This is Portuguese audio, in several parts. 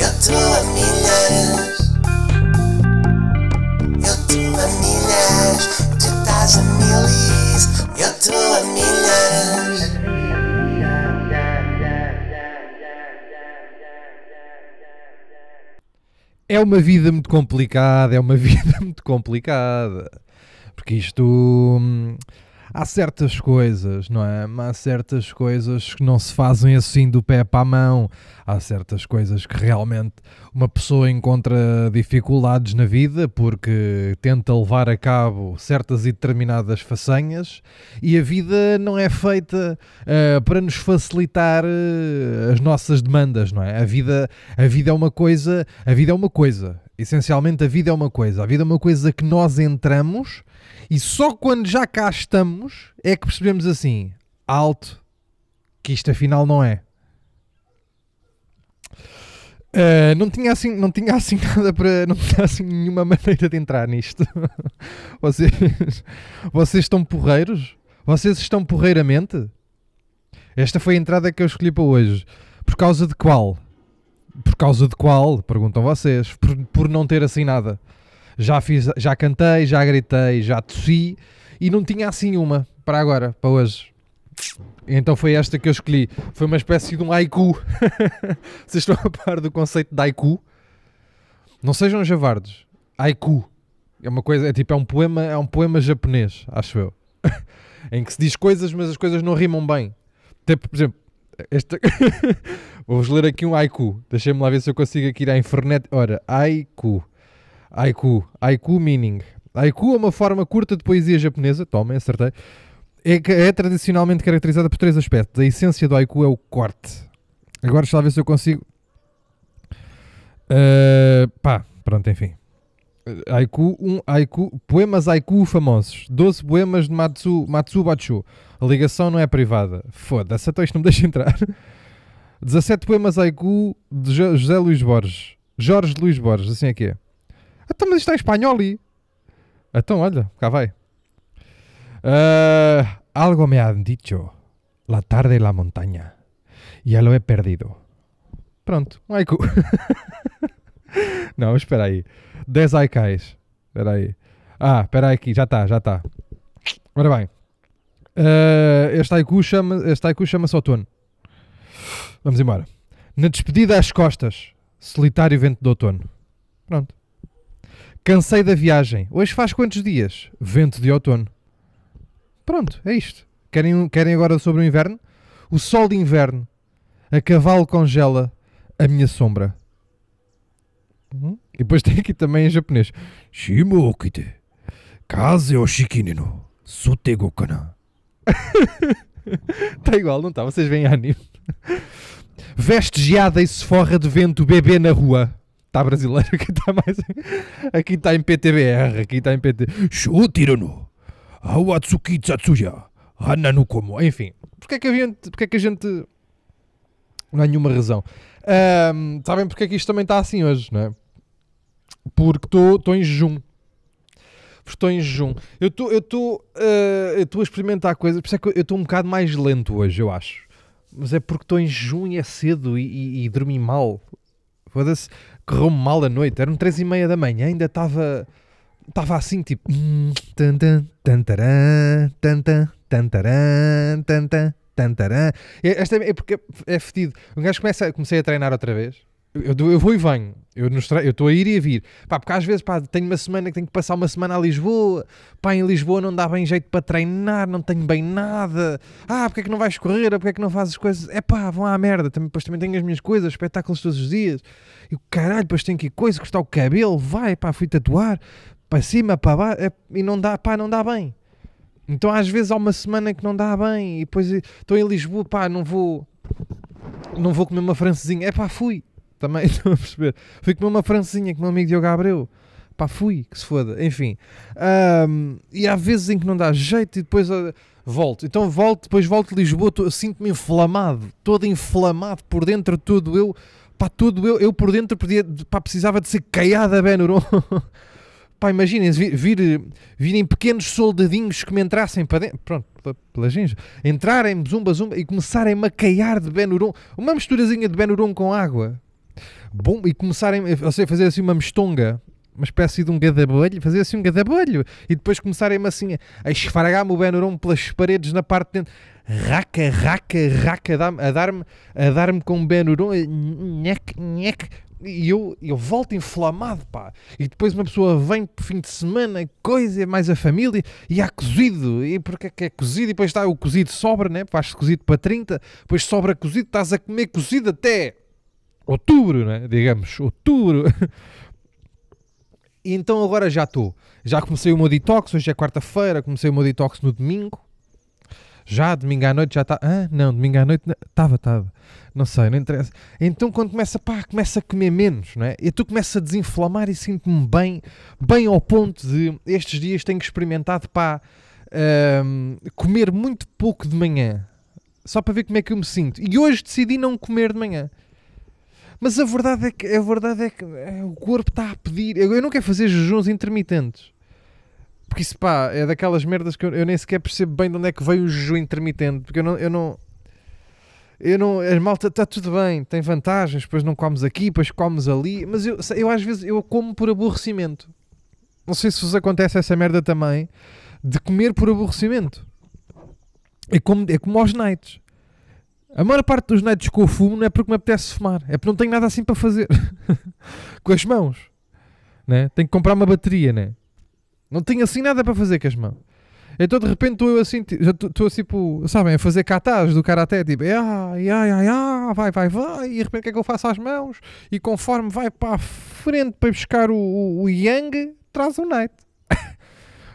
Eu tô a milhas. Eu tô a milhas. Tu estás a milis. Eu tô a milhas. É uma vida muito complicada, é uma vida muito complicada. Porque isto. Há certas coisas, não é? Há certas coisas que não se fazem assim do pé para a mão. Há certas coisas que realmente uma pessoa encontra dificuldades na vida porque tenta levar a cabo certas e determinadas façanhas e a vida não é feita eh, para nos facilitar eh, as nossas demandas, não é? A vida, a vida é uma coisa, a vida é uma coisa. Essencialmente a vida é uma coisa. A vida é uma coisa que nós entramos e só quando já cá estamos é que percebemos assim, alto, que isto afinal não é. Uh, não tinha assim, não tinha assim nada para, não tinha assim nenhuma maneira de entrar nisto. vocês, vocês estão porreiros? Vocês estão porreiramente? Esta foi a entrada que eu escolhi para hoje. Por causa de qual? Por causa de qual? Perguntam vocês. Por, por não ter assim nada. Já fiz, já cantei, já gritei, já tossi e não tinha assim uma para agora, para hoje. Então foi esta que eu escolhi. Foi uma espécie de um haiku. Vocês estão a par do conceito de haiku? Não sejam javardos. Haiku. É uma coisa, é tipo, é um poema, é um poema japonês, acho eu. em que se diz coisas, mas as coisas não rimam bem. Tipo, por exemplo, esta... vou-vos ler aqui um haiku. Deixem-me lá ver se eu consigo aqui ir à internet. Ora, haiku. Haiku. Haiku meaning. Haiku é uma forma curta de poesia japonesa. Tomem, acertei. É, é tradicionalmente caracterizada por três aspectos. A essência do haiku é o corte. Agora deixa lá ver se eu consigo. Uh, pá, pronto, enfim. Haiku, um haiku, poemas haiku famosos. 12 poemas de Matsu, Matsubacho. A ligação não é privada. Foda-se, então isto não me deixa entrar. 17 poemas haiku de Jo- José Luís Borges. Jorge Luís Borges, assim é que é. Então, mas isto em espanhol ali. Então, olha, cá vai. Ah, algo me han dicho. La tarde en la montaña. Ya lo he perdido. Pronto, um haiku. Não, espera aí. 10 haikais. Espera aí. Ah, espera aí aqui, já está, já está. Ora bem. Ah, este haiku chama, chama-se outono. Vamos embora. Na despedida às costas, solitário vento de outono. Pronto. Cansei da viagem. Hoje faz quantos dias? Vento de outono. Pronto, é isto. Querem, querem agora sobre o inverno? O sol de inverno. A cavalo congela a minha sombra. Uhum. E depois tem aqui também em japonês. Shimo okite. Kaze o shikine no. Sutego kana. Está igual, não está? Vocês veem anime. Veste geada e se forra de vento bebê na rua. Está brasileiro, aqui está mais. Aqui está em PTBR, aqui está em PT. Shutiro no. Awatsuki Tsatsuya. Hana no Komo. Enfim, porque é que a gente. Porque é que a gente. Não há nenhuma razão. Ahm, sabem porque é que isto também está assim hoje, não é? Porque estou em jejum. Estou em jejum. Eu estou eu estou a experimentar coisas. Por isso é que eu estou um bocado mais lento hoje, eu acho. Mas é porque estou em jejum e é cedo e, e, e dormi mal. Foda-se, correu-me mal a noite. Eram três e meia da manhã, ainda estava. Estava assim, tipo. tarã. É- Esta é porque é fedido. Um gajo começa, comecei a treinar outra vez. Eu, eu vou e venho. Eu estou a ir e a vir. Pá, porque às vezes pá, tenho uma semana que tenho que passar uma semana a Lisboa. Pá, em Lisboa não dá bem jeito para treinar, não tenho bem nada. Ah, porque é que não vais correr? Porque é que não fazes coisas? É pá, vão à merda. Também, depois também tenho as minhas coisas, espetáculos todos os dias. E caralho, depois tenho que ir coisa, cortar o cabelo. Vai, pá, fui tatuar. Para cima, para baixo. é- e não dá, pá, não dá bem. Então às vezes há uma semana que não dá bem. E depois estou em Lisboa, pá, não vou. Não vou comer uma francesinha. É pá, fui. Também estou a perceber. Fui comer uma francesinha com o meu amigo Diogo Abreu. Pá, fui, que se foda. Enfim. Ahm, e há vezes em que não dá jeito e depois ah, volto. Então volto, depois volto de Lisboa, sinto-me inflamado. Todo inflamado por dentro, todo eu. Pá, todo eu. Eu por dentro podia, pá, precisava de ser caiado a Benuron. Pá, imaginem vir, vir, virem pequenos soldadinhos que me entrassem para dentro, pronto, pe- pela ginja, entrarem zumba zumba e começarem a caiar de Benuron, uma misturazinha de Benuron com água. Bom, e começarem a fazer assim uma mistonga, uma espécie de um gadabolho, fazer assim um gadabolho, e depois começarem-me assim a esfregar-me o Benuron pelas paredes na parte de dentro, raca, raca, raca, a dar-me a dar-me com o Benuron, nhec, nhec, e eu, eu volto inflamado, pá. E depois uma pessoa vem por fim de semana, coisa, mais a família, e há cozido. E porque é que é cozido? E depois está o cozido sobra, né? Faz cozido para 30, depois sobra cozido, estás a comer cozido até outubro, né? Digamos, outubro. E então agora já estou. Já comecei o meu detox, hoje é quarta-feira, comecei o meu detox no domingo. Já, domingo à noite já está. Ah, não, domingo à noite estava, estava. Não sei, não interessa. Então quando começa, pá, começa a comer menos, não é? E tu começas a desinflamar e sinto-me bem, bem ao ponto de estes dias tenho experimentado, pá, um, comer muito pouco de manhã. Só para ver como é que eu me sinto. E hoje decidi não comer de manhã. Mas a verdade é que, a verdade é que é, o corpo está a pedir. Eu, eu não quero fazer jejuns intermitentes. Porque isso, pá, é daquelas merdas que eu, eu, nem sequer percebo bem de onde é que veio o jejum intermitente. Porque eu não. Eu não eu não, a malta está tudo bem, tem vantagens, depois não comes aqui, depois comes ali, mas eu, eu às vezes eu como por aborrecimento. Não sei se vos acontece essa merda também, de comer por aborrecimento. É como, é como aos nights. A maior parte dos nights que eu fumo não é porque me apetece fumar, é porque não tenho nada assim para fazer com as mãos. Né? Tenho que comprar uma bateria, né? Não tenho assim nada para fazer com as mãos. Então de repente estou eu assim, já estou assim, tipo, sabem, a fazer katas do karaté, tipo, ai, ai, ai, ai, vai, vai, vai, e de repente o que é que eu faço às mãos? E conforme vai para a frente para buscar o, o, o yang, traz o night.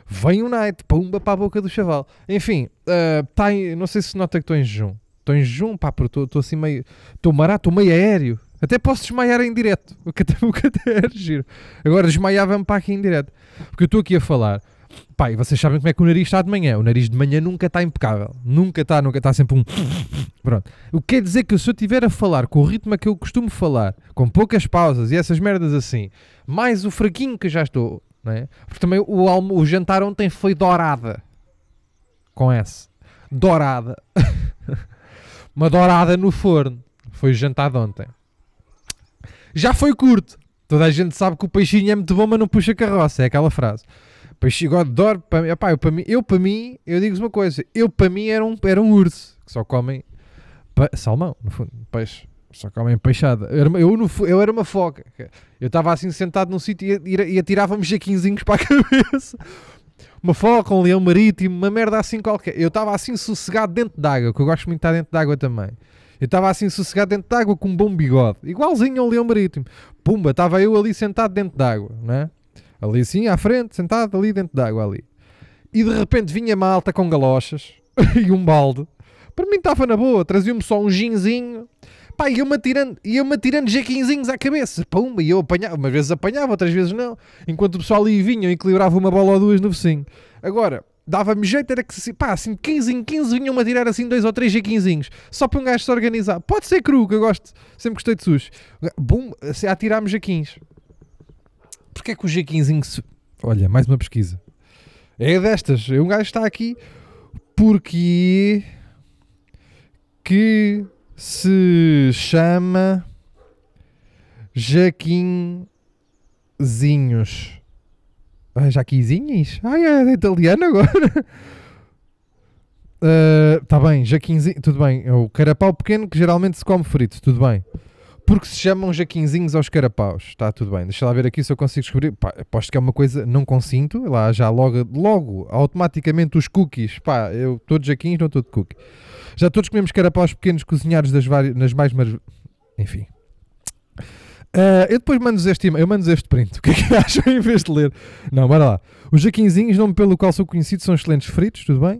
Vem o night, pumba para a boca do chaval. Enfim, uh, tá não sei se nota que estou em jejum. Estou em porque estou assim meio. Estou marato, meio aéreo. Até posso desmaiar em direto. O que até, o que até era giro. Agora desmaiava-me para aqui em direto. Porque eu estou aqui a falar. E vocês sabem como é que o nariz está de manhã. O nariz de manhã nunca está impecável. Nunca está, nunca está sempre um. Pronto. O que quer dizer que se eu estiver a falar com o ritmo que eu costumo falar, com poucas pausas e essas merdas assim, mais o fraquinho que já estou, não é? Porque também o, almo, o jantar ontem foi dourada. Com S. Dourada. uma dourada no forno. Foi jantado ontem. Já foi curto. Toda a gente sabe que o peixinho é muito bom, mas não puxa carroça. É aquela frase. Peixinho adoro. Para epá, eu, para mim, eu para mim, eu digo-vos uma coisa. Eu para mim era um, era um urso. Que só comem salmão, no fundo. Peixe. Só comem peixada. Eu, eu, no, eu era uma foca. Eu estava assim sentado num sítio e, e, e atirava-me jaquinzinhos para a cabeça uma foca, um leão marítimo, uma merda assim qualquer. Eu estava assim sossegado dentro d'água, que eu gosto muito de estar dentro d'água também. Eu estava assim sossegado dentro d'água com um bom bigode, igualzinho ao leão marítimo. Pumba, estava eu ali sentado dentro d'água, né? Ali assim à frente, sentado ali dentro d'água ali. E de repente vinha malta com galochas e um balde. Para mim estava na boa, trazia-me só um ginzinho Pá, ia-me atirando, ia atirando jequinzinhos à cabeça. Pum, e eu apanhava, umas vezes apanhava, outras vezes não. Enquanto o pessoal ali vinha, eu equilibrava uma bola ou duas no vizinho. Agora, dava-me jeito, era que pá, assim 15 em 15 vinham-me a tirar assim dois ou três jequinzinhos. Só para um gajo se organizar. Pode ser cru, que eu gosto, sempre gostei de sushi. Bum, assim, a atirar-me jequins. Porquê que o jequinzinho se... Olha, mais uma pesquisa. É destas. Um gajo está aqui porque que se chama Jaquinzinhos. Ah, Jaquinzinhos? Ah, é, italiano agora. Está uh, bem, Jaquinzinho, tudo bem. É o carapau pequeno que geralmente se come frito, tudo bem. Porque se chamam jaquinzinhos aos carapaus. Está tudo bem. Deixa lá ver aqui se eu consigo descobrir. Pá, aposto que é uma coisa, não consinto. Lá já logo, logo automaticamente os cookies. Pá, eu estou de jaquins, não estou de cookie. Já todos comemos carapaus pequenos cozinhados das várias, nas mais. Mar... Enfim. Uh, eu depois mando este eu mando este print. O que é que acham em vez de ler? Não, bora lá. Os jaquinzinhos, nome pelo qual sou conhecido, são excelentes fritos, tudo bem?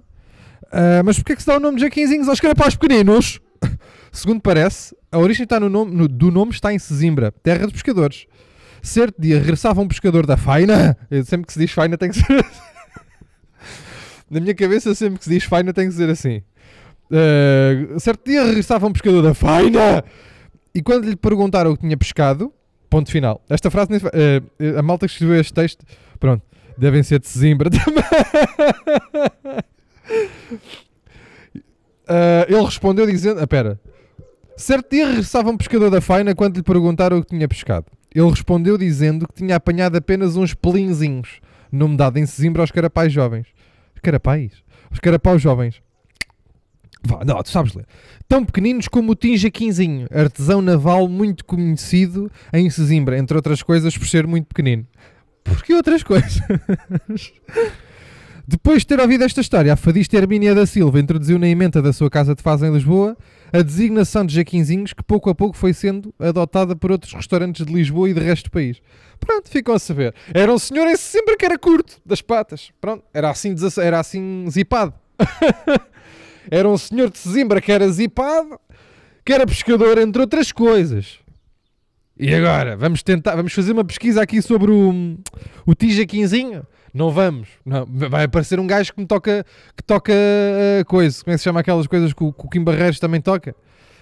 Uh, mas porquê é que se dá o nome de jaquinzinhos aos carapaus pequeninos? Segundo parece, a origem está no nome, no, do nome está em Sesimbra, terra dos pescadores. Certo dia regressava um pescador da faina. Eu, sempre que se diz faina tem que ser assim. Na minha cabeça, sempre que se diz faina tem que ser assim. Uh, certo dia regressava um pescador da faina e quando lhe perguntaram o que tinha pescado, ponto final. Esta frase, uh, a malta que escreveu este texto, pronto, devem ser de Sesimbra também. Uh, ele respondeu dizendo: ah, Pera, Certo dia regressava um pescador da faina quando lhe perguntaram o que tinha pescado. Ele respondeu dizendo que tinha apanhado apenas uns pelinzinhos, nome dado em Sesimbra aos carapais jovens. Carapais? Os carapaus jovens. Vá, não, tu sabes ler. Tão pequeninos como o Tim Jaquinzinho, artesão naval muito conhecido em Sesimbra, entre outras coisas por ser muito pequenino. Por que outras coisas? Depois de ter ouvido esta história, a fadista Hermínia da Silva introduziu na emenda da sua casa de faz em Lisboa a designação de Jaquinzinhos que pouco a pouco foi sendo adotada por outros restaurantes de Lisboa e de resto do país. Pronto, ficam a saber. Era um senhor em Sesimbra que era curto, das patas. Pronto, era assim, era assim zipado. era um senhor de Sesimbra que era zipado, que era pescador, entre outras coisas. E agora, vamos tentar, vamos fazer uma pesquisa aqui sobre o, o Tijaquinzinho? Não vamos. Não, vai aparecer um gajo que me toca, que toca uh, coisa. Como é que se chama aquelas coisas que o, que o Kim Barreiros também toca?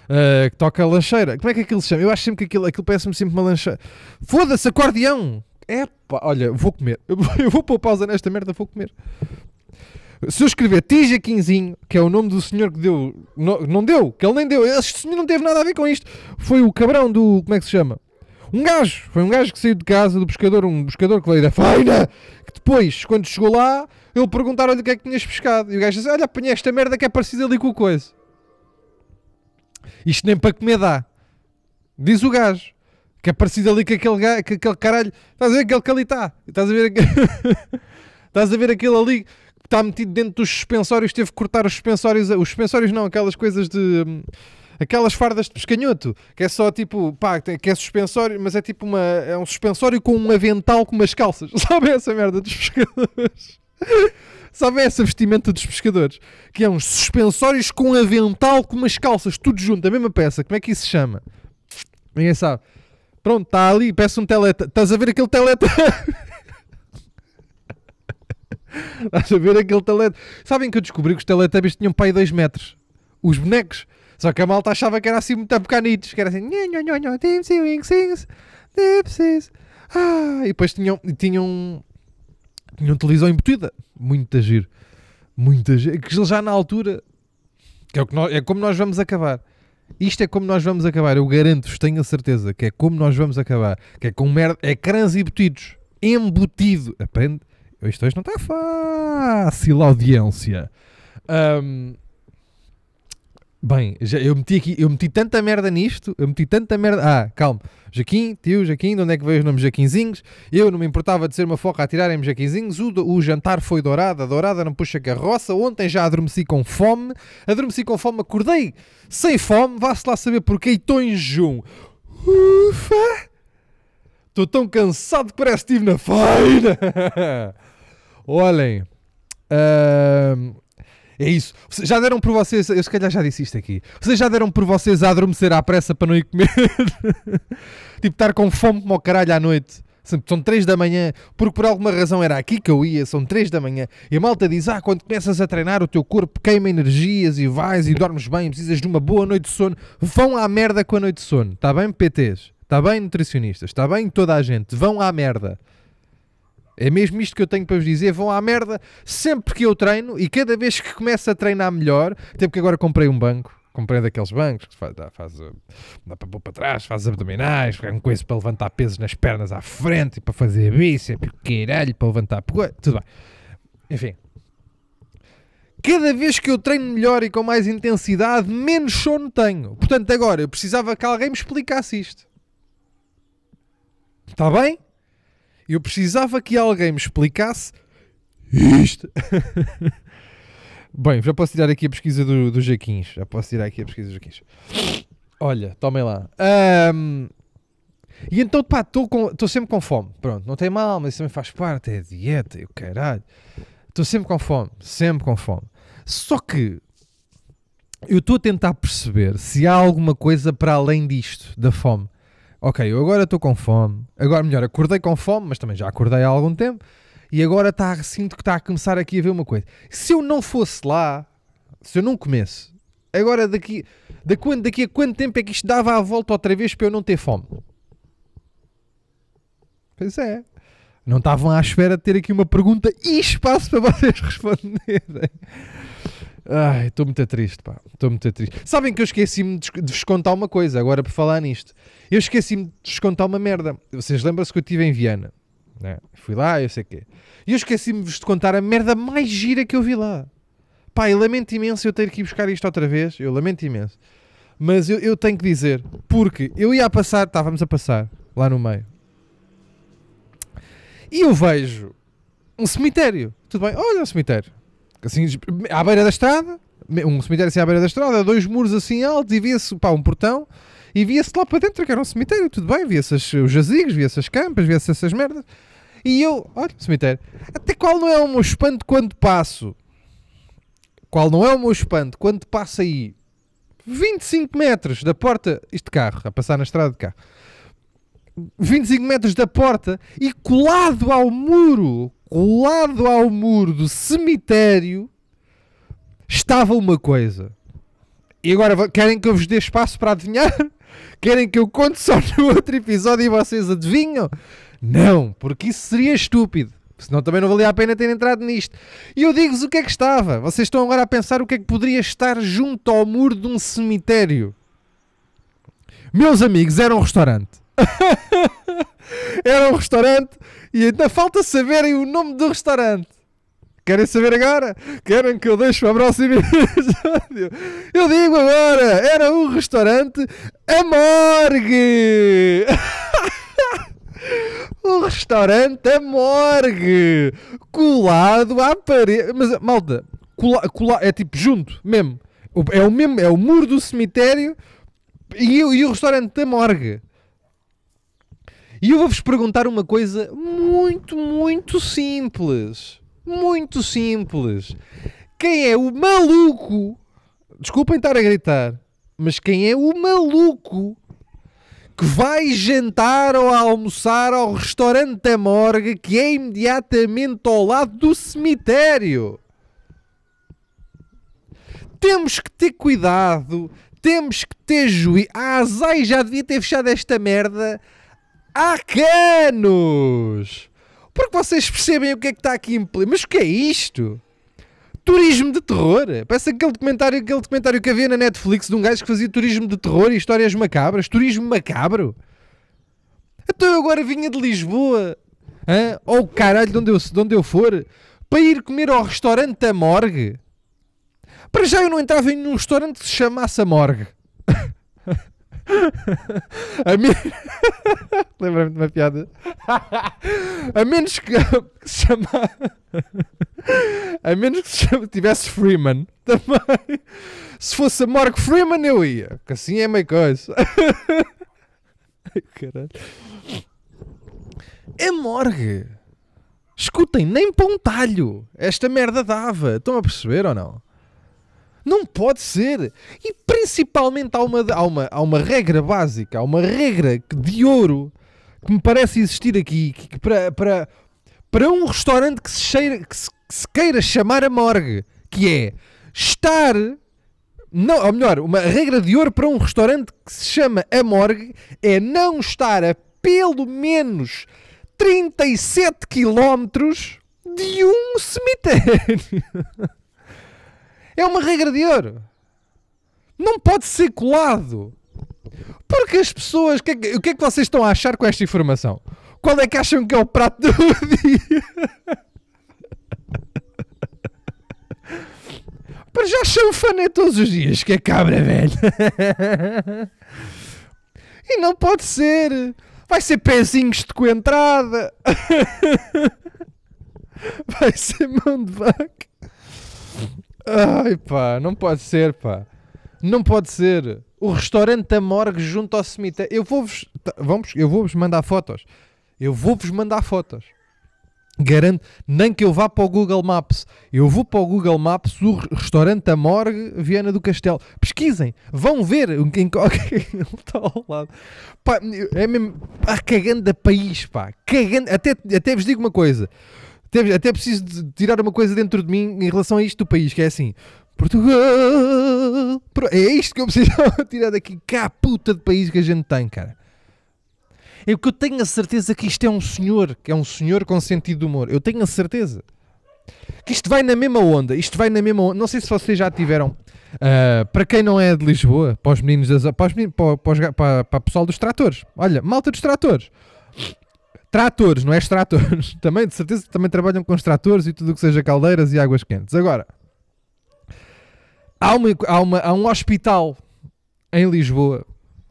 Uh, que toca lancheira. Como é que aquilo se chama? Eu acho sempre que aquilo, aquilo parece-me sempre uma lancheira. Foda-se, acordeão! Epá, olha, vou comer. Eu vou, pôr pausa nesta merda, vou comer. Se eu escrever Tijaquinzinho, que é o nome do senhor que deu, não, não deu, que ele nem deu, este senhor não teve nada a ver com isto. Foi o cabrão do. Como é que se chama? Um gajo, foi um gajo que saiu de casa do pescador, um pescador que veio da faina, que depois, quando chegou lá, ele perguntaram-lhe o que é que tinhas pescado. E o gajo disse: Olha, apanhei esta merda que é parecida ali com o coisa. Isto nem para comer dá. Diz o gajo. Que é parecido ali com aquele, gajo, com aquele caralho. Estás a ver aquele que ali está? Estás a ver aquele... Estás a ver aquele ali que está metido dentro dos suspensórios, teve que cortar os suspensórios. Os suspensórios não, aquelas coisas de. Aquelas fardas de pescanhoto, que é só tipo, pá, que é suspensório, mas é tipo uma. É um suspensório com um avental com umas calças. Sabe essa merda dos pescadores? Sabe essa vestimenta dos pescadores? Que é uns suspensórios com avental com umas calças, tudo junto, a mesma peça. Como é que isso se chama? Ninguém sabe. Pronto, está ali, peço um teleta. Estás a ver aquele teleta? Estás a ver aquele teleta? Sabem que eu descobri que os teletubbies tinham pai 2 metros. Os bonecos. Só que a malta achava que era assim muito pequenitos. Que era assim... "Nho, nho, nho, nho, Dipsy, wingsings, dipsies." Ah, e depois tinham, tinham, tinham televisão embutida. Muito giro. Muito giro. Que já na altura... Que é, o que nós- é como nós vamos acabar. Isto é como nós vamos acabar. Eu garanto-vos, tenho a certeza que é como nós vamos acabar. Que é com merda, ecrãs embutidos. Embutido. Aprende? Isto hoje não está fácil, audiência. Ahm, bem, já, eu meti aqui, eu meti tanta merda nisto, eu meti tanta merda. Ah, calma. Jaquim, tio, Jaquim, de onde é que veio os nomes Jaquinzinhos? Eu não me importava de ser uma foca a tirarem-me Jaquinzinhos. O, o jantar foi dourado, a dourada não puxa carroça. Ontem já adormeci com fome, adormeci com fome, acordei sem fome. Vá-se lá saber porque estou em jejum. Ufa! Estou tão cansado que parece que estive na feira. Olhem, ahm, é isso. Já deram por vocês, eu se calhar já disse isto aqui. Vocês já deram por vocês a adormecer à pressa para não ir comer? tipo, estar com fome como ao caralho à noite. São 3 da manhã, porque por alguma razão era aqui que eu ia, são 3 da manhã, e a malta diz: Ah, quando começas a treinar, o teu corpo queima energias e vais e dormes bem, precisas de uma boa noite de sono. Vão à merda com a noite de sono, está bem, PTs? Está bem, nutricionistas? Está bem, toda a gente? Vão à merda. É mesmo isto que eu tenho para vos dizer. Vão à merda sempre que eu treino e cada vez que começo a treinar melhor, até porque agora comprei um banco. Comprei daqueles bancos que faz, dá, faz, uh, dá para pôr para trás, faz abdominais, um coisa para levantar pesos nas pernas à frente e para fazer bíceps, caralho, para levantar tudo bem. Enfim, cada vez que eu treino melhor e com mais intensidade, menos sono tenho. Portanto, agora eu precisava que alguém me explicasse isto. Está bem? Eu precisava que alguém me explicasse isto. Bem, já posso tirar aqui a pesquisa do, do Jaquins. Já posso tirar aqui a pesquisa do Jaquins. Olha, tomem lá. Ahm, e então, pá, estou sempre com fome. Pronto, não tem mal, mas isso também faz parte. É dieta e o caralho. Estou sempre com fome. Sempre com fome. Só que eu estou a tentar perceber se há alguma coisa para além disto, da fome. Ok, eu agora estou com fome. Agora, melhor, acordei com fome, mas também já acordei há algum tempo. E agora tá, sinto que está a começar aqui a ver uma coisa. Se eu não fosse lá, se eu não comesse, agora daqui, da quando, daqui a quanto tempo é que isto dava a volta outra vez para eu não ter fome? Pois é. Não estavam à espera de ter aqui uma pergunta e espaço para vocês responderem. Ai, estou muito triste, pá. Estou muito triste. Sabem que eu esqueci-me de vos contar uma coisa, agora por falar nisto. Eu esqueci-me de vos contar uma merda. Vocês lembram-se que eu estive em Viana? né? Fui lá, eu sei o quê. E eu esqueci-me de vos contar a merda mais gira que eu vi lá. Pá, eu lamento imenso eu ter que ir buscar isto outra vez. Eu lamento imenso. Mas eu, eu tenho que dizer, porque eu ia a passar, estávamos a passar lá no meio. E eu vejo um cemitério. Tudo bem, olha um cemitério. Assim, à beira da estrada, um cemitério assim à beira da estrada, dois muros assim altos e via-se, pá, um portão. E via-se lá para dentro que era um cemitério, tudo bem, via-se as- os jazigos, via-se as campas, via-se essas merdas. E eu, olha, cemitério. Até qual não é o meu espanto quando passo? Qual não é o meu espanto quando passo aí 25 metros da porta, isto de carro, a passar na estrada de carro, 25 metros da porta e colado ao muro, colado ao muro do cemitério, estava uma coisa. E agora querem que eu vos dê espaço para adivinhar? Querem que eu conte só no outro episódio e vocês adivinham? Não, porque isso seria estúpido. Senão também não valia a pena ter entrado nisto. E eu digo-vos o que é que estava. Vocês estão agora a pensar o que é que poderia estar junto ao muro de um cemitério. Meus amigos, era um restaurante. era um restaurante e ainda falta saberem o nome do restaurante. Querem saber agora? Querem que eu deixe para o próximo episódio? Eu digo agora, era um restaurante A Morgue! um restaurante A Morgue! Colado à parede. Mas, malta, cola, cola, é tipo junto, mesmo. O- É o mesmo, é o muro do cemitério e, o- e o restaurante da Morgue. E eu vou-vos perguntar uma coisa muito, muito simples. Muito simples. Quem é o maluco? Desculpem estar a gritar, mas quem é o maluco que vai jantar ou almoçar ao restaurante da morgue que é imediatamente ao lado do cemitério? Temos que ter cuidado, temos que ter juízo. A Azai já devia ter fechado esta merda há canos! Porque vocês percebem o que é que está aqui em pleno. Mas o que é isto? Turismo de terror. Parece aquele documentário, aquele documentário que havia na Netflix de um gajo que fazia turismo de terror e histórias macabras. Turismo macabro. Então eu agora vinha de Lisboa, ou caralho, de onde, eu, de onde eu for, para ir comer ao restaurante da Morgue. Para já eu não entrava em nenhum restaurante que se chamasse a Morgue. A mim... Lembra-me de uma piada. A menos que, se chama... A menos que se chama... tivesse Freeman também. Se fosse a Morgue Freeman eu ia. Que assim é meio coisa. Ai, caralho. É morgue. Escutem, nem para um talho. Esta merda dava. Estão a perceber ou não? Não pode ser. E principalmente há uma, há uma, há uma regra básica, há uma regra de ouro que me parece existir aqui que, que para, para, para um restaurante que se, cheira, que, se, que se queira chamar a morgue, que é estar. Não, ou melhor, uma regra de ouro para um restaurante que se chama a morgue é não estar a pelo menos 37 quilómetros de um cemitério. É uma regra de ouro. Não pode ser colado. Porque as pessoas. O que, é que, o que é que vocês estão a achar com esta informação? Qual é que acham que é o prato do dia? Para já chanfané todos os dias, que é cabra velha. E não pode ser. Vai ser pezinhos de coentrada. Vai ser mão de vaca. Ai pá, não pode ser, pá. Não pode ser. O restaurante da morgue junto ao cemitério. Eu vou-vos. tá, Vamos, eu vou-vos mandar fotos. Eu vou-vos mandar fotos. Garanto, nem que eu vá para o Google Maps. Eu vou para o Google Maps o re- restaurante da morgue Viana do Castelo. Pesquisem, vão ver em que ele está ao lado. Pá, é mesmo pá, cagando da país, pá. Cagando. Até, até vos digo uma coisa. Até, até preciso tirar uma coisa dentro de mim em relação a isto do país, que é assim. Portugal. É isto que eu preciso tirar daqui. Cá, puta de país que a gente tem, cara. É que eu tenho a certeza que isto é um senhor, que é um senhor com sentido de humor. Eu tenho a certeza. Que isto vai na mesma onda. Isto vai na mesma onda. Não sei se vocês já tiveram. ah, para quem não é de Lisboa, para os meninos das, para, os meninos, para, para, para, para o pessoal dos tratores. Olha, malta dos tratores. Tratores, não é extratores. Também, de certeza, também trabalham com os tratores e tudo o que seja caldeiras e águas quentes. Agora, há, uma, há, uma, há um hospital em Lisboa,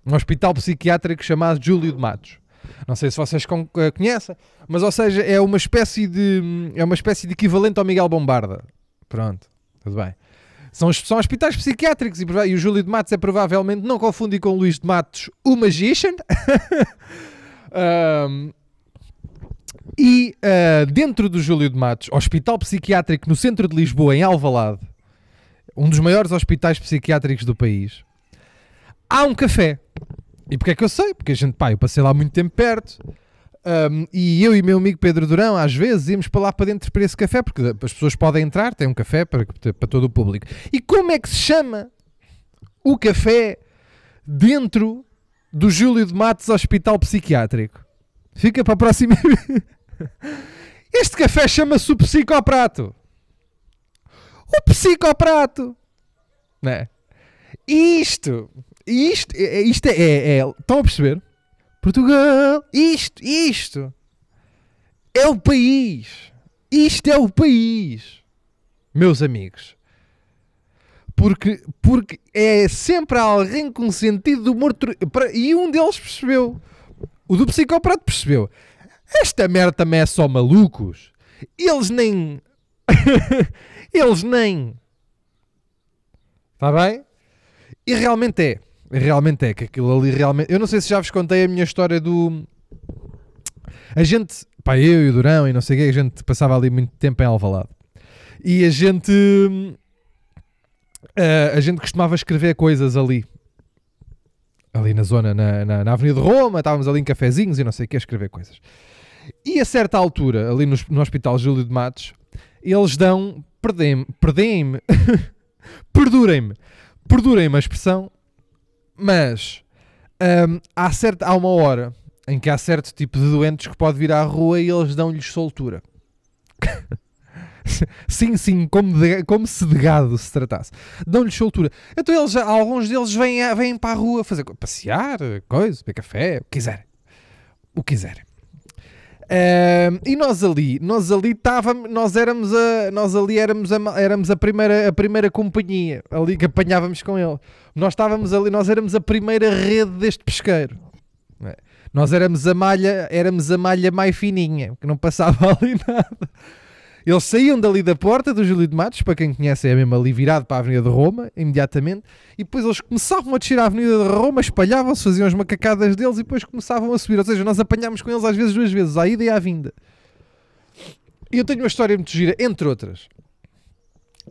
um hospital psiquiátrico chamado Júlio de Matos. Não sei se vocês eh, conhecem, mas ou seja, é uma espécie de é uma espécie de equivalente ao Miguel Bombarda. Pronto, tudo bem. São, são hospitais psiquiátricos e, e o Júlio de Matos é provavelmente, não confundir com o Luís de Matos, o Magician. Ahm, e ah, dentro do Júlio de Matos, hospital psiquiátrico no centro de Lisboa, em Alvalade, um dos maiores hospitais psiquiátricos do país, há um café. E porquê é que eu sei? Porque a gente, pá, eu passei lá muito tempo perto. um, e eu e meu amigo Pedro Durão, às vezes, íamos para lá para dentro para esse café, porque as pessoas podem entrar, tem um café para, para todo o público. E como é que se chama o café dentro do Júlio de Matos Hospital Psiquiátrico? Fica para a próxima. Este café chama-se o Psicoprato. O Psicoprato. Não é? Isto, isto, é- isto é, é, é- Estão a perceber? Portugal, isto, isto é o país. Isto é o país, meus amigos. Porque, porque é sempre alguém com sentido de humor. E um deles percebeu. O do psicoprato percebeu. Esta merda também é só malucos. Eles nem. Eles nem. Está bem? E realmente é. Realmente é que aquilo ali realmente. Eu não sei se já vos contei a minha história do. A gente. Pá, eu e o Durão e não sei o quê, a gente passava ali muito tempo em Alvalade. E a gente. ah, a gente costumava escrever coisas ali. Ali na zona, na, na, na Avenida de Roma, estávamos ali em cafezinhos e não sei o que, a escrever coisas. E a certa altura, ali no, no Hospital Júlio de Matos, eles dão. Perdem-me. Perdem-me. Perdurem-me. Perdurem-me a expressão, mas hum, há, certa, há uma hora em que há certo tipo de doentes que pode vir à rua e eles dão-lhes soltura. sim, sim, como, de- como se de gado se tratasse. Dão-lhes soltura. Então eles, alguns deles vêm, vêm para a rua fazer passear, coisa, beber café, o que quiserem. O que quiserem. E nós ali, nós ali estávamos, nós éramos a, nós ali éramos a, éramos a primeira, a primeira companhia ali que apanhávamos com ele. Nós estávamos ali, nós éramos a primeira rede deste pesqueiro. é? Nós éramos a malha, éramos a malha mais fininha, que não passava ali nada. Eles saíam dali da porta do Júlio de Matos, para quem conhece é mesmo ali virado para a Avenida de Roma, imediatamente, e depois eles começavam a descer a Avenida de Roma, espalhavam-se, faziam as macacadas deles e depois começavam a subir. Ou seja, nós apanhámos com eles às vezes duas vezes, à ida e à vinda. E eu tenho uma história muito gira, entre outras.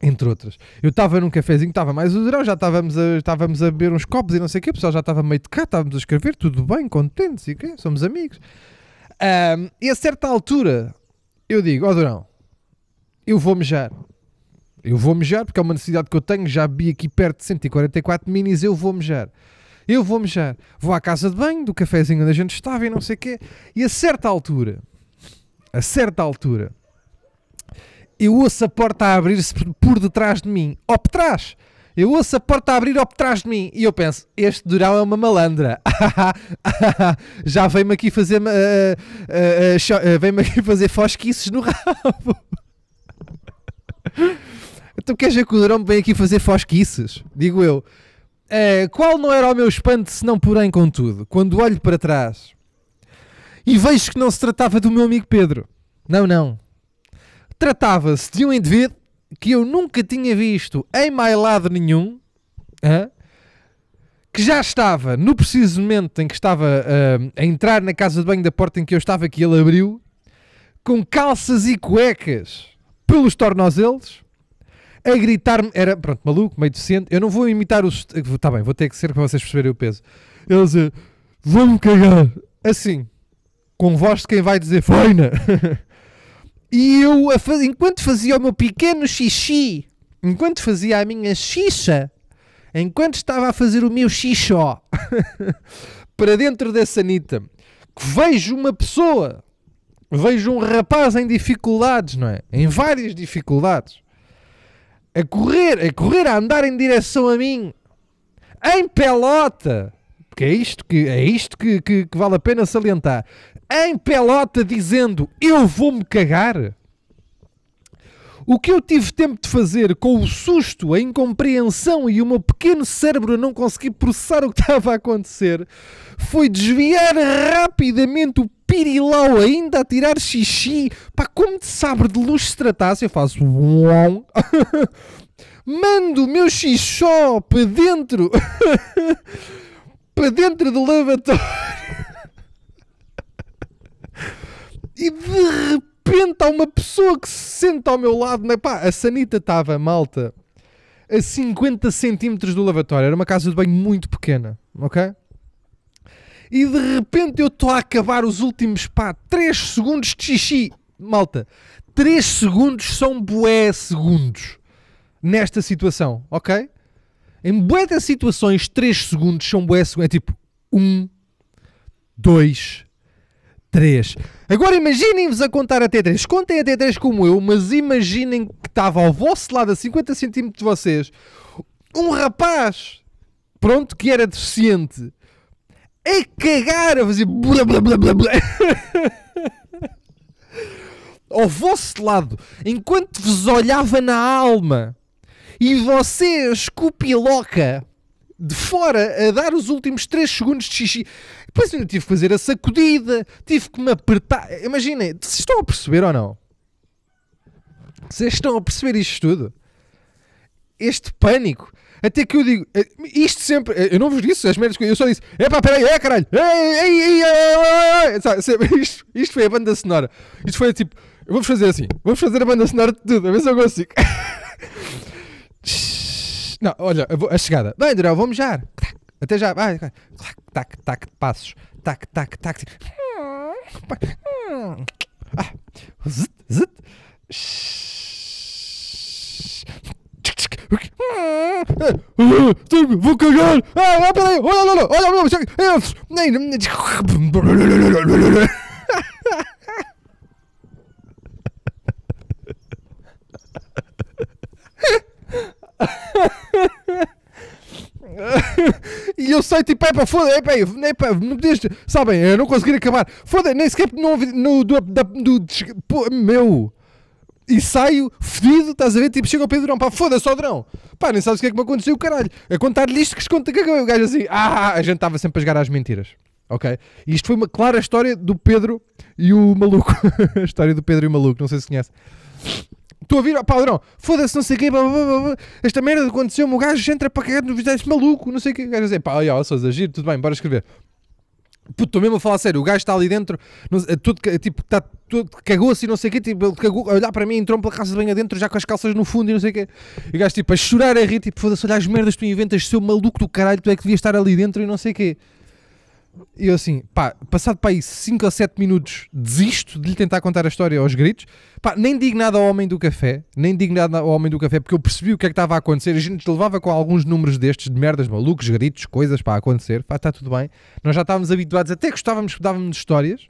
Entre outras. Eu estava num cafezinho, estava mais o verão, já estávamos a, estávamos a beber uns copos e não sei o quê, o pessoal já estava meio de cá, estávamos a escrever, tudo bem, contentes e o quê, somos amigos. Ahm, e a certa altura, eu digo, ó Durão, eu vou mejar. Eu vou mejar, porque é uma necessidade que eu tenho, já vi aqui perto de 144 minis, eu vou mejar. Eu vou mejar. Vou à casa de banho, do cafezinho onde a gente estava e não sei o quê. E a certa altura, a certa altura, eu ouço a porta a abrir-se por- detrás de mim. Ou por trás. Eu ouço a porta a abrir ao por trás de mim. E eu penso, este Durão é uma malandra. Já veio-me aqui fazer... ah, ah, ah, cho- ah, veio-me aqui fazer fosquices no rabo. Então queres ver que o Durão vem aqui fazer fosquices? Digo eu. Eh, qual não era o meu espanto, se não porém contudo, quando olho para trás e vejo que não se tratava do meu amigo Pedro. Não, não. Tratava-se de um indivíduo que eu nunca tinha visto em mais lado nenhum, hã? que já estava no preciso momento em que estava ah, a entrar na casa de banho da porta em que eu estava, que ele abriu, com calças e cuecas pelos tornozelos, a gritar-me, era, pronto, maluco, meio decente, eu não vou imitar os, está bem, vou ter que ser para vocês perceberem o peso, ele dizer, vou-me cagar, assim, com voz de quem vai dizer, feina, e eu, a fa- enquanto fazia o meu pequeno xixi, enquanto fazia a minha xixa, enquanto estava a fazer o meu xixó, para dentro da sanita, que vejo uma pessoa, vejo um rapaz em dificuldades, não é? Em várias dificuldades, a correr, a correr, a andar em direção a mim, em pelota, porque é isto que, é isto que, que, que vale a pena salientar, em pelota dizendo eu vou-me cagar. O que eu tive tempo de fazer com o susto, a incompreensão e o meu pequeno cérebro a não conseguir processar o que estava a acontecer foi desviar rapidamente o pirilau ainda a tirar xixi. Pá, como de sabre de luz se tratasse, eu faço. Mando o meu xixó para dentro, para dentro do lavatório. E de repente há uma pessoa que se senta ao meu lado. Né? Pá, a sanita estava, malta, a 50 centímetros do lavatório. Era uma casa de banho muito pequena, ok? E de repente eu estou a acabar os últimos, pá, 3 segundos de xixi. Malta, 3 segundos são bué segundos nesta situação, ok? Em bué das situações, 3 segundos são bué segundos. É tipo 1, 2, 3. Agora imaginem-vos a contar até 3. Contem até 3 como eu, mas imaginem que estava ao vosso lado, a 50 centímetros de vocês, um rapaz, pronto, que era deficiente, a cagar, a fazer blá blá blá blá blá. ao vosso lado, enquanto vos olhava na alma e vocês, cupiloca, de fora, a dar os últimos 3 segundos de xixi. Depois ainda tive que fazer a sacudida, tive que me apertar. Imaginem, vocês estão a perceber ou não? Vocês estão a perceber isto tudo? Este pânico. Até que eu digo, eh, isto sempre, eh, eu não vos disse as merdas eu só disse, epá, peraí, é caralho, ei, ei, ei, isto, isto foi a banda sonora. Isto foi tipo, vou-vos fazer assim, vamos fazer a banda sonora de tudo, a ver se eu consigo. Não, olha, a chegada. Bem, Durão, vamos já. Até já. Vai, vai. Tac, tac, tac, passos. Tac, tac, tac. Ah. Zit, zit. Vou cagar! Ah, ah, peraí! Olha, olha, olha, olha, olha, olha! E eu sei, tipo, é pá, foda, é é pá, não podias, sabem, eu não consegui acabar, foda, nem sequer não no, do, do, des- pô, meu, e saio fedido, estás a ver, tipo, chega ao Pedrão, pá, foda-se, ó Drão, pá, nem sabes o que é que me aconteceu, caralho, a contar-lhe isto que se conta, que o gajo assim, ah, a gente estava sempre a jogar às mentiras, ok, e isto foi uma clara história do Pedro e o maluco, a história do Pedro e o maluco, não sei se conhece. Estou a vir, pá, Drão, foda-se, não sei o quê, blá, blá, blá, esta merda aconteceu-me, o gajo entra para cagar no vídeo, maluco, não sei o quê, o gajo dizer, pá, olha, ó, Sousa, giro, tudo bem, bora escrever. Puto, estou mesmo a falar sério, o gajo está ali dentro, não tudo, tipo, está tudo, cagou-se e não sei o quê, tipo, ele cagou, a olhar para mim, entrou pela casa de banho adentro, já com as calças no fundo e não sei o quê. E o gajo, tipo, a chorar, a rir, tipo, foda-se, olha as merdas que tu inventas, seu maluco do caralho, tu é que devias estar ali dentro e não sei o quê. E eu assim, pá, passado para aí 5 ou 7 minutos, desisto de lhe tentar contar a história aos gritos. Pá, nem digo nada ao homem do café, nem digo nada ao homem do café, porque eu percebi o que é que estava a acontecer. A gente levava com alguns números destes, de merdas, malucos, gritos, coisas para acontecer. Pá, está tudo bem. Nós já estávamos habituados, até gostávamos, dávamos histórias.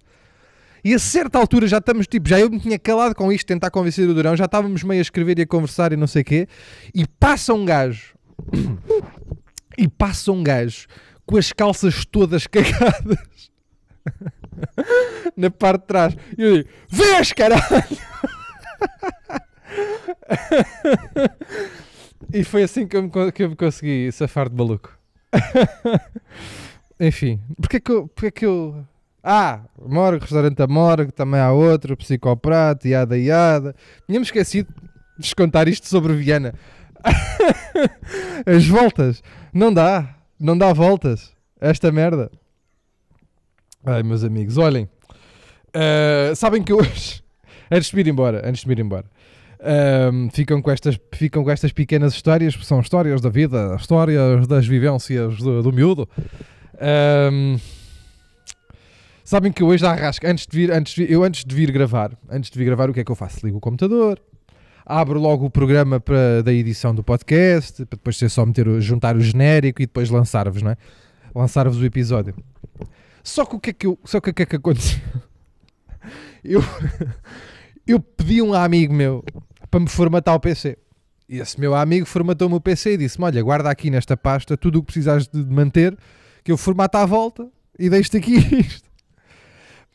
E a certa altura já estamos, tipo, já eu me tinha calado com isto, tentar convencer o Durão, já estávamos meio a escrever e a conversar e não sei o quê. E passa um gajo, e passa um gajo com as calças todas cagadas na parte de trás. E eu digo: Vês, caralho! e foi assim que eu me, que eu me consegui safar de maluco. Enfim, porque é que eu. Porque é que eu ah, Morgue, restaurante da Morgue, também há outro, Psicoprato, Iada Iada. Tínhamos esquecido de vos contar isto sobre Viana. As voltas, não dá, não dá voltas. Esta merda. Ai, meus amigos, olhem. ah, sabem que hoje, antes de me ir embora, antes de me ir embora, ahm, ficam, com estas, ficam com estas pequenas histórias, que são histórias da vida, histórias das vivências do, do miúdo. Ahm, sabem que hoje dá rasca. Antes de vir, antes de eu antes de vir gravar, antes de vir gravar, o que é que eu faço? Ligo o computador, abro logo o programa para, da edição do podcast, para depois ser só meter, juntar o genérico e depois lançar-vos, não é? Lançar-vos o episódio. Só que o que é que, eu, só que, o que, é que aconteceu? Eu, eu pedi um amigo meu para me formatar o PC. E esse meu amigo formatou-me o PC e disse-me: Olha, guarda aqui nesta pasta tudo o que precisares de manter, que eu formato à volta e deixo-te aqui isto.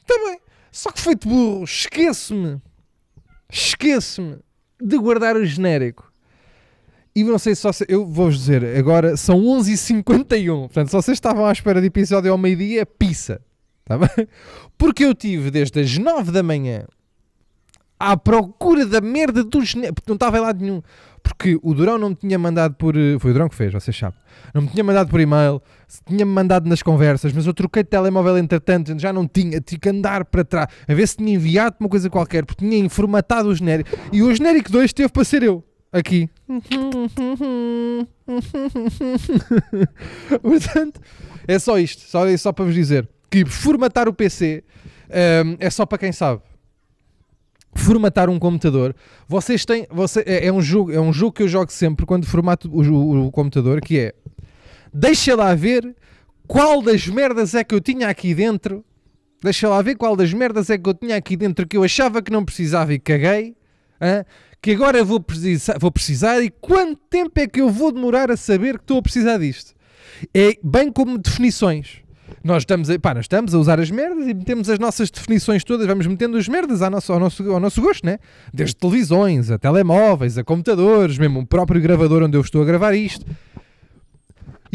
Também. Só que feito burro, esqueço-me, esqueço-me de guardar o genérico. E não sei se só se, eu vou-vos dizer, agora são 11h51. Portanto, se vocês estavam à espera de episódio ao meio-dia, pizza. Tá bem? Porque eu tive desde as 9 da manhã à procura da merda do genérico. Porque não estava em lado nenhum. Porque o Durão não me tinha mandado por. eh, Foi o Durão que fez, vocês sabem. Não me tinha mandado por e-mail, tinha-me mandado nas conversas, mas eu troquei de telemóvel entretanto, já não tinha, tinha que andar para trás, a ver se tinha enviado uma coisa qualquer, porque tinha informatado o genérico. E o genérico 2 teve para ser eu. Aqui. Portanto, é só isto. Só, é só para vos dizer que formatar o PC hum, é só para quem sabe. Formatar um computador, vocês têm. Você, é, é um jogo, é um jogo que eu jogo sempre quando formato o, o- o computador, que é deixa lá ver qual das merdas é que eu tinha aqui dentro. Deixa lá ver qual das merdas é que eu tinha aqui dentro que eu achava que não precisava e caguei. hã? que agora vou precisar, vou precisar e quanto tempo é que eu vou demorar a saber que estou a precisar disto? É bem como definições. Nós estamos, a, pá, nós estamos a usar as merdas e metemos as nossas definições todas, vamos metendo as merdas ao nosso, ao nosso, ao nosso gosto, né? Desde televisões, a telemóveis, a computadores, mesmo o próprio gravador onde eu estou a gravar isto.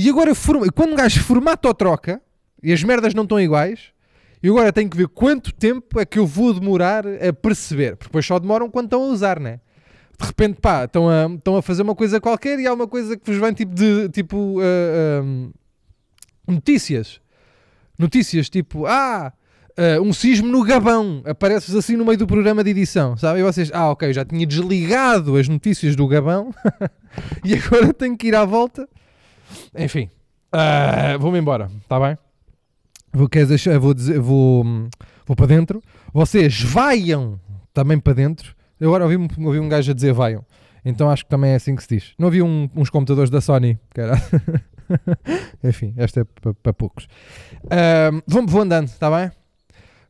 E agora, quando um gajo formata ou troca, e as merdas não estão iguais, e agora tenho que ver quanto tempo é que eu vou demorar a perceber. Porque depois só demoram quando estão a usar, né? De repente, pá, estão a, estão a fazer uma coisa qualquer e há uma coisa que vos vem tipo de, tipo, ah, notícias. Notícias tipo, ah, ah, um sismo no Gabão. Aparece-vos assim no meio do programa de edição, sabe? E vocês, ah, ok, já tinha desligado as notícias do Gabão e agora tenho que ir à volta. Enfim, ah, vou-me embora, está bem? Vou, deixar, vou, dizer, vou, vou para dentro. Vocês vaiam também para dentro. Eu agora ouvi, um- ouvi um gajo a dizer vaiam. Então acho que também é assim que se diz. Não havia um- uns computadores da Sony. era- Enfim, esta é para, poucos. Ahm, vou, vou andando, está bem?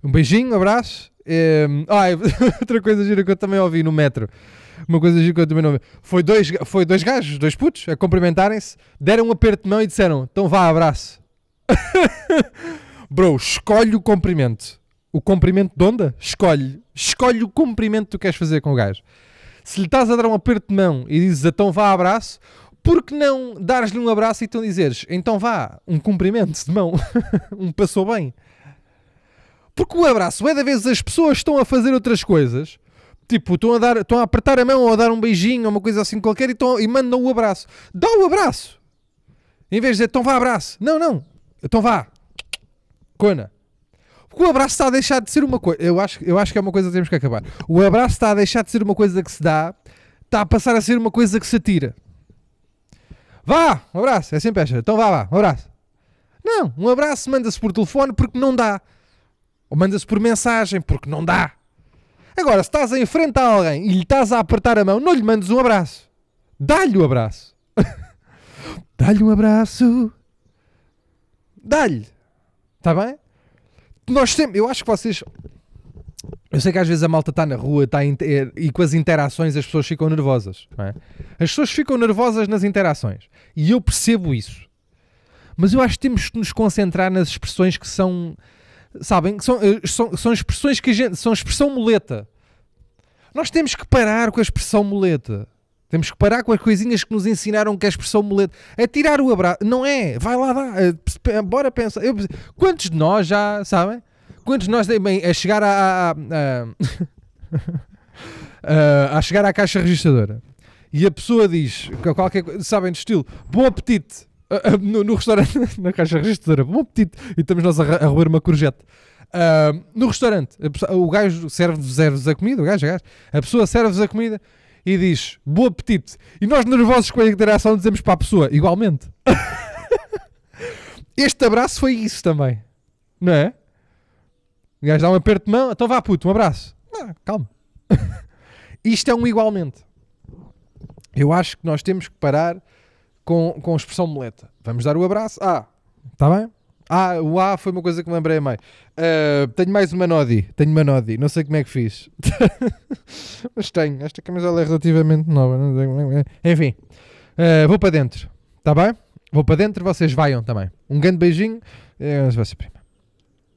Um beijinho, um abraço. Ahm, ah, outra coisa gira que eu também ouvi no metro. Uma coisa que eu também não ouvi. Foi dois, foi dois gajos, dois putos, a cumprimentarem-se, deram um aperto de mão e disseram: então vá, abraço. Bro, escolhe o comprimento. O comprimento de onda? Escolhe. Escolhe o comprimento que tu queres fazer com o gajo. Se lhe estás a dar um aperto de mão e dizes então vá abraço, por que não dares-lhe um abraço e então dizeres então vá, um cumprimento de mão, um passou bem? Porque o abraço, é da vez as pessoas estão a fazer outras coisas, tipo, estão a, dar, estão a apertar a mão ou a dar um beijinho ou uma coisa assim qualquer e, estão, e mandam o abraço. Dá o abraço. Em vez de dizer então vá abraço. Não, não. Então vá. Cona. Porque o abraço está a deixar de ser uma coisa. Eu acho, eu acho que é uma coisa que temos que acabar. O abraço está a deixar de ser uma coisa que se dá, está a passar a ser uma coisa que se atira. Vá, um abraço. É sempre esta. Então vá, vá, um abraço. Não, um abraço manda-se por telefone porque não dá. Ou manda-se por mensagem porque não dá. Agora, se estás a alguém e lhe estás a apertar a mão, não lhe mandes um abraço. Dá-lhe o abraço. Dá-lhe um abraço. Dá-lhe. Está bem? Nós sempre, eu acho que vocês. Eu sei que às vezes a malta está na rua a inter- e com as interações as pessoas ficam nervosas. é? As pessoas ficam nervosas nas interações. E eu percebo isso. Mas eu acho que temos que nos concentrar nas expressões que são. Sabem? São, eh, são, são expressões que a gente. São expressão muleta. Nós temos que parar com a expressão muleta. Temos que parar com as coisinhas que nos ensinaram que é a expressão muleta. É tirar o abraço. Não é. Vai lá, dá. Eh, Bora pensar. Eu- quantos de nós já, sabem? Quantos de nós, bem, a chegar à. à- à- a chegar à caixa registradora e a pessoa diz que qualquer sabem, de estilo, bom apetite. Ah, ah, no, no restaurante, na caixa registradora, bom apetite. E estamos nós a, a roer uma courgette. Ah, no restaurante, pessoa- o gajo serve-vos serve a comida, o gajo, a gajo, a pessoa serve-vos a comida e diz bom apetite. E nós, nervosos com a interação, dizemos para a pessoa igualmente. este abraço foi isso também, não é? O gajo dá um aperto de mão, então vá puto, um abraço. Ah, calma. Isto é um igualmente. Eu acho que nós temos que parar com, com expressão muleta. Vamos dar o abraço. Ah, está bem? Ah, o A foi uma coisa que me lembrei meio. Ah, tenho mais uma Nodi. Tenho uma Nodi. Não sei como é que fiz. Mas tenho. Esta camisola é relativamente nova. é é. Enfim. Ah, vou para dentro. Está bem? Vou para dentro. Vocês vaiam também. Um grande beijinho. Prima.